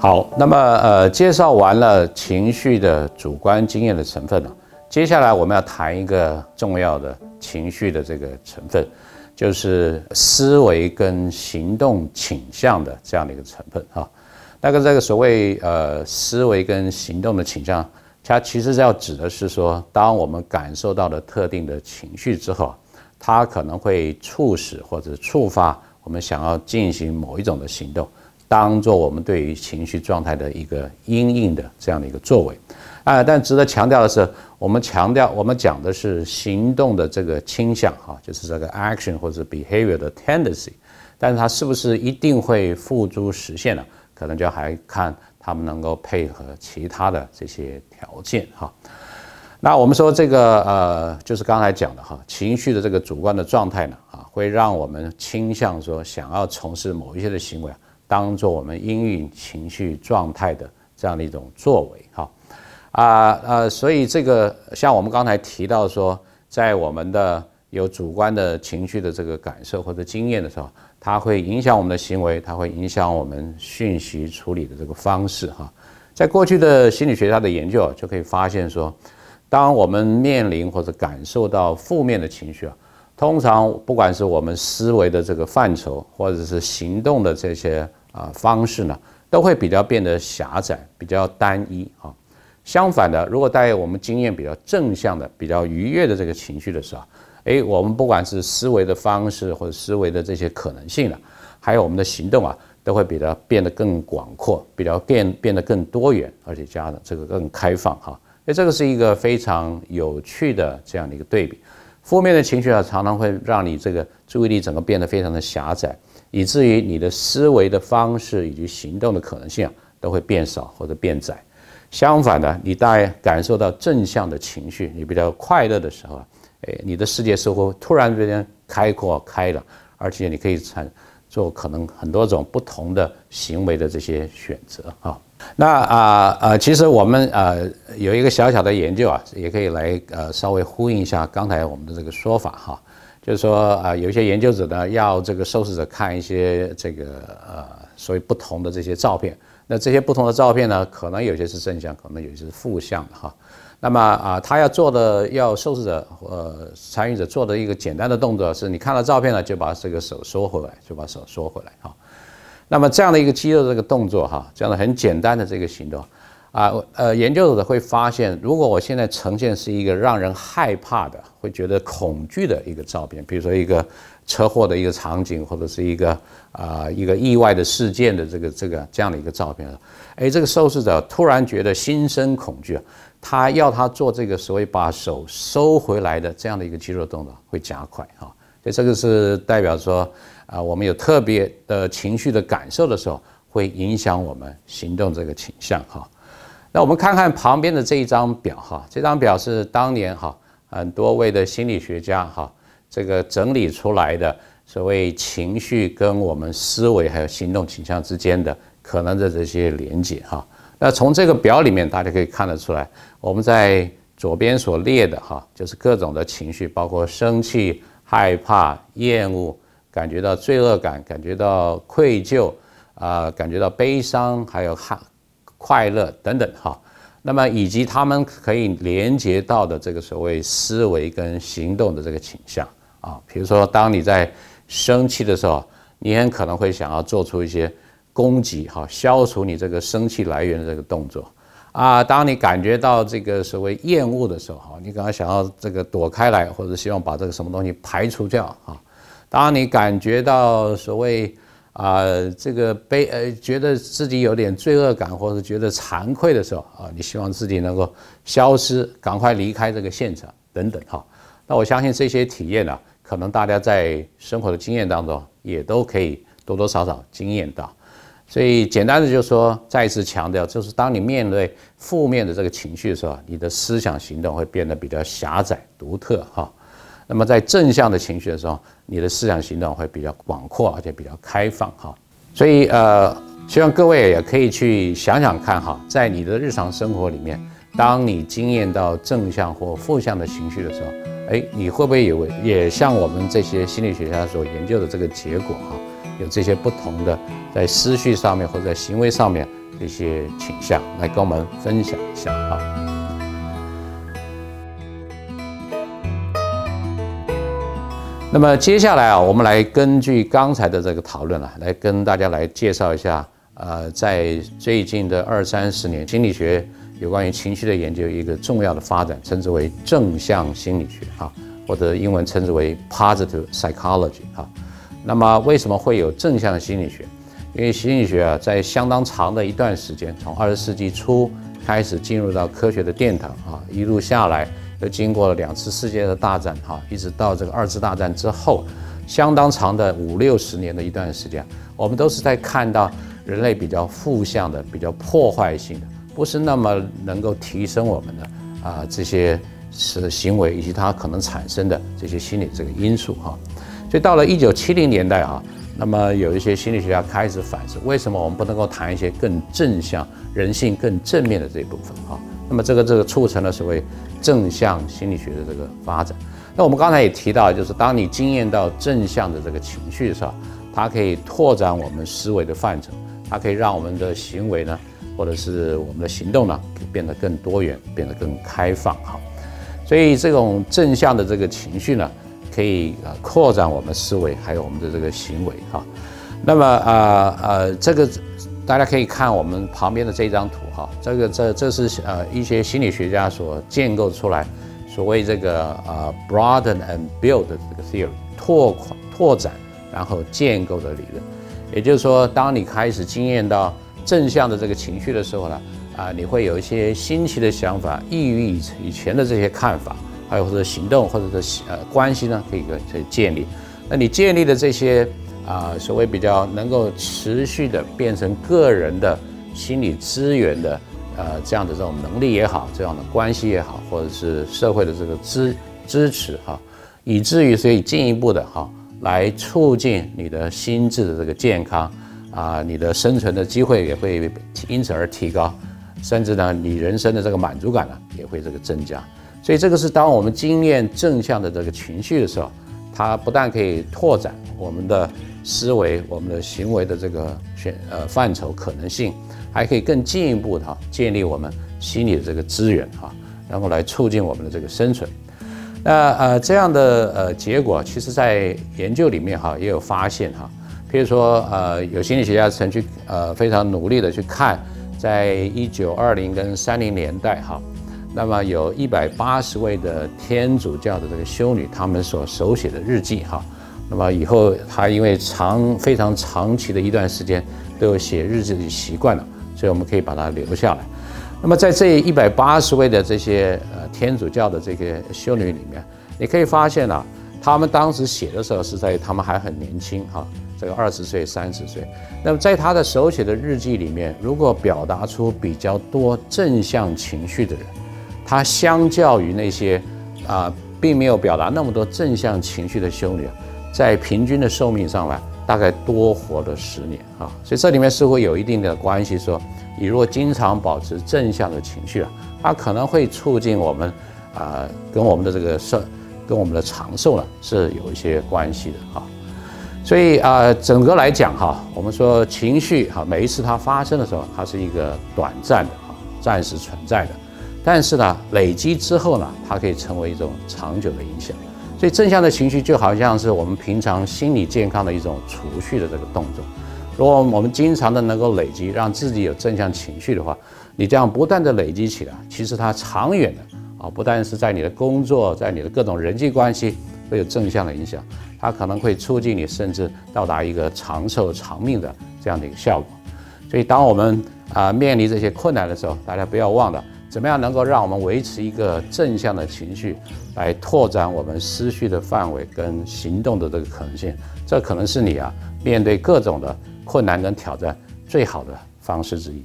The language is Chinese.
好，那么呃，介绍完了情绪的主观经验的成分了，接下来我们要谈一个重要的情绪的这个成分，就是思维跟行动倾向的这样的一个成分哈。那个这个所谓呃思维跟行动的倾向，它其实要指的是说，当我们感受到了特定的情绪之后，它可能会促使或者触发我们想要进行某一种的行动。当做我们对于情绪状态的一个阴影的这样的一个作为，啊，但值得强调的是，我们强调我们讲的是行动的这个倾向哈，就是这个 action 或者 behavior 的 tendency，但是它是不是一定会付诸实现呢？可能就还看他们能够配合其他的这些条件哈。那我们说这个呃，就是刚才讲的哈，情绪的这个主观的状态呢，啊，会让我们倾向说想要从事某一些的行为啊。当做我们阴郁情绪状态的这样的一种作为，哈，啊呃，所以这个像我们刚才提到说，在我们的有主观的情绪的这个感受或者经验的时候，它会影响我们的行为，它会影响我们讯息处理的这个方式，哈。在过去的心理学家的研究就可以发现说，当我们面临或者感受到负面的情绪啊。通常不管是我们思维的这个范畴，或者是行动的这些啊方式呢，都会比较变得狭窄，比较单一啊。相反的，如果带有我们经验比较正向的、比较愉悦的这个情绪的时候，诶，我们不管是思维的方式或者思维的这些可能性呢，还有我们的行动啊，都会比较变得更广阔，比较变变得更多元，而且加的这个更开放哈。所以这个是一个非常有趣的这样的一个对比。负面的情绪啊，常常会让你这个注意力整个变得非常的狭窄，以至于你的思维的方式以及行动的可能性啊，都会变少或者变窄。相反的，你大感受到正向的情绪，你比较快乐的时候啊，哎，你的世界似乎突然之间开阔开了，而且你可以产做可能很多种不同的行为的这些选择啊。那啊呃，其实我们呃有一个小小的研究啊，也可以来呃稍微呼应一下刚才我们的这个说法哈，就是说啊有一些研究者呢要这个受试者看一些这个呃所谓不同的这些照片，那这些不同的照片呢，可能有些是正向，可能有些是负向的哈。那么啊他要做的要受试者呃参与者做的一个简单的动作是，你看了照片呢就把这个手缩回来，就把手缩回来哈。那么这样的一个肌肉这个动作哈，这样的很简单的这个行动，啊呃，研究者会发现，如果我现在呈现是一个让人害怕的、会觉得恐惧的一个照片，比如说一个车祸的一个场景，或者是一个啊一个意外的事件的这个这个这样的一个照片，哎，这个受试者突然觉得心生恐惧，他要他做这个所谓把手收回来的这样的一个肌肉动作会加快哈，所以这个是代表说。啊，我们有特别的情绪的感受的时候，会影响我们行动这个倾向哈。那我们看看旁边的这一张表哈，这张表是当年哈很多位的心理学家哈这个整理出来的所谓情绪跟我们思维还有行动倾向之间的可能的这些连接哈。那从这个表里面大家可以看得出来，我们在左边所列的哈就是各种的情绪，包括生气、害怕、厌恶。感觉到罪恶感，感觉到愧疚，啊，感觉到悲伤，还有哈快乐等等哈。那么以及他们可以连接到的这个所谓思维跟行动的这个倾向啊，比如说当你在生气的时候，你很可能会想要做出一些攻击哈，消除你这个生气来源的这个动作啊。当你感觉到这个所谓厌恶的时候哈，你可能想要这个躲开来，或者希望把这个什么东西排除掉啊。当你感觉到所谓啊这个悲呃觉得自己有点罪恶感或者觉得惭愧的时候啊，你希望自己能够消失，赶快离开这个现场等等哈。那我相信这些体验呢，可能大家在生活的经验当中也都可以多多少少经验到。所以简单的就说，再次强调，就是当你面对负面的这个情绪的时候，你的思想行动会变得比较狭窄、独特哈。那么在正向的情绪的时候，你的思想行动会比较广阔，而且比较开放哈。所以呃，希望各位也可以去想想看哈，在你的日常生活里面，当你经验到正向或负向的情绪的时候，哎，你会不会有也像我们这些心理学家所研究的这个结果哈，有这些不同的在思绪上面或者在行为上面的一些倾向，来跟我们分享一下啊。那么接下来啊，我们来根据刚才的这个讨论啊，来跟大家来介绍一下，呃，在最近的二三十年，心理学有关于情绪的研究一个重要的发展，称之为正向心理学哈，或者英文称之为 positive psychology 哈。那么为什么会有正向心理学？因为心理学啊，在相当长的一段时间，从二十世纪初开始进入到科学的殿堂啊，一路下来。又经过了两次世界的大战，哈，一直到这个二次大战之后，相当长的五六十年的一段时间，我们都是在看到人类比较负向的、比较破坏性的，不是那么能够提升我们的啊这些是行为以及它可能产生的这些心理这个因素哈。所以到了一九七零年代啊，那么有一些心理学家开始反思，为什么我们不能够谈一些更正向、人性更正面的这一部分哈？那么这个这个促成了所谓正向心理学的这个发展。那我们刚才也提到，就是当你经验到正向的这个情绪的时候，它可以拓展我们思维的范畴，它可以让我们的行为呢，或者是我们的行动呢，变得更多元，变得更开放哈。所以这种正向的这个情绪呢，可以呃扩展我们思维，还有我们的这个行为哈。那么啊呃这个。大家可以看我们旁边的这张图哈，这个这这是呃一些心理学家所建构出来，所谓这个呃 broaden and build 的这个 theory 拓宽拓展然后建构的理论，也就是说，当你开始经验到正向的这个情绪的时候呢，啊，你会有一些新奇的想法，异于以以前的这些看法，还有或者行动或者是呃关系呢，可以可以建立。那你建立的这些。啊，所谓比较能够持续的变成个人的心理资源的，呃，这样的这种能力也好，这样的关系也好，或者是社会的这个支支持哈，以至于所以进一步的哈，来促进你的心智的这个健康啊，你的生存的机会也会因此而提高，甚至呢，你人生的这个满足感呢也会这个增加。所以这个是当我们经验正向的这个情绪的时候，它不但可以拓展我们的。思维，我们的行为的这个选呃范畴可能性，还可以更进一步的哈，建立我们心理的这个资源哈，然后来促进我们的这个生存。那呃这样的呃结果，其实在研究里面哈也有发现哈，譬如说呃有心理学家曾去呃非常努力的去看，在一九二零跟三零年代哈，那么有一百八十位的天主教的这个修女，他们所手写的日记哈。那么以后，他因为长非常长期的一段时间都有写日记的习惯了，所以我们可以把它留下来。那么在这一百八十位的这些呃天主教的这个修女里面，你可以发现啊，他们当时写的时候是在他们还很年轻哈，这个二十岁、三十岁。那么在他的手写的日记里面，如果表达出比较多正向情绪的人，他相较于那些啊并没有表达那么多正向情绪的修女。在平均的寿命上来，大概多活了十年啊，所以这里面是会有一定的关系。说你如果经常保持正向的情绪啊，它可能会促进我们啊，跟我们的这个寿，跟我们的长寿呢是有一些关系的哈。所以啊，整个来讲哈，我们说情绪哈，每一次它发生的时候，它是一个短暂的哈，暂时存在的，但是呢，累积之后呢，它可以成为一种长久的影响。所以正向的情绪就好像是我们平常心理健康的一种储蓄的这个动作。如果我们经常的能够累积，让自己有正向情绪的话，你这样不断的累积起来，其实它长远的啊，不但是在你的工作，在你的各种人际关系会有正向的影响，它可能会促进你甚至到达一个长寿长命的这样的一个效果。所以当我们啊面临这些困难的时候，大家不要忘了。怎么样能够让我们维持一个正向的情绪，来拓展我们思绪的范围跟行动的这个可能性？这可能是你啊面对各种的困难跟挑战最好的方式之一。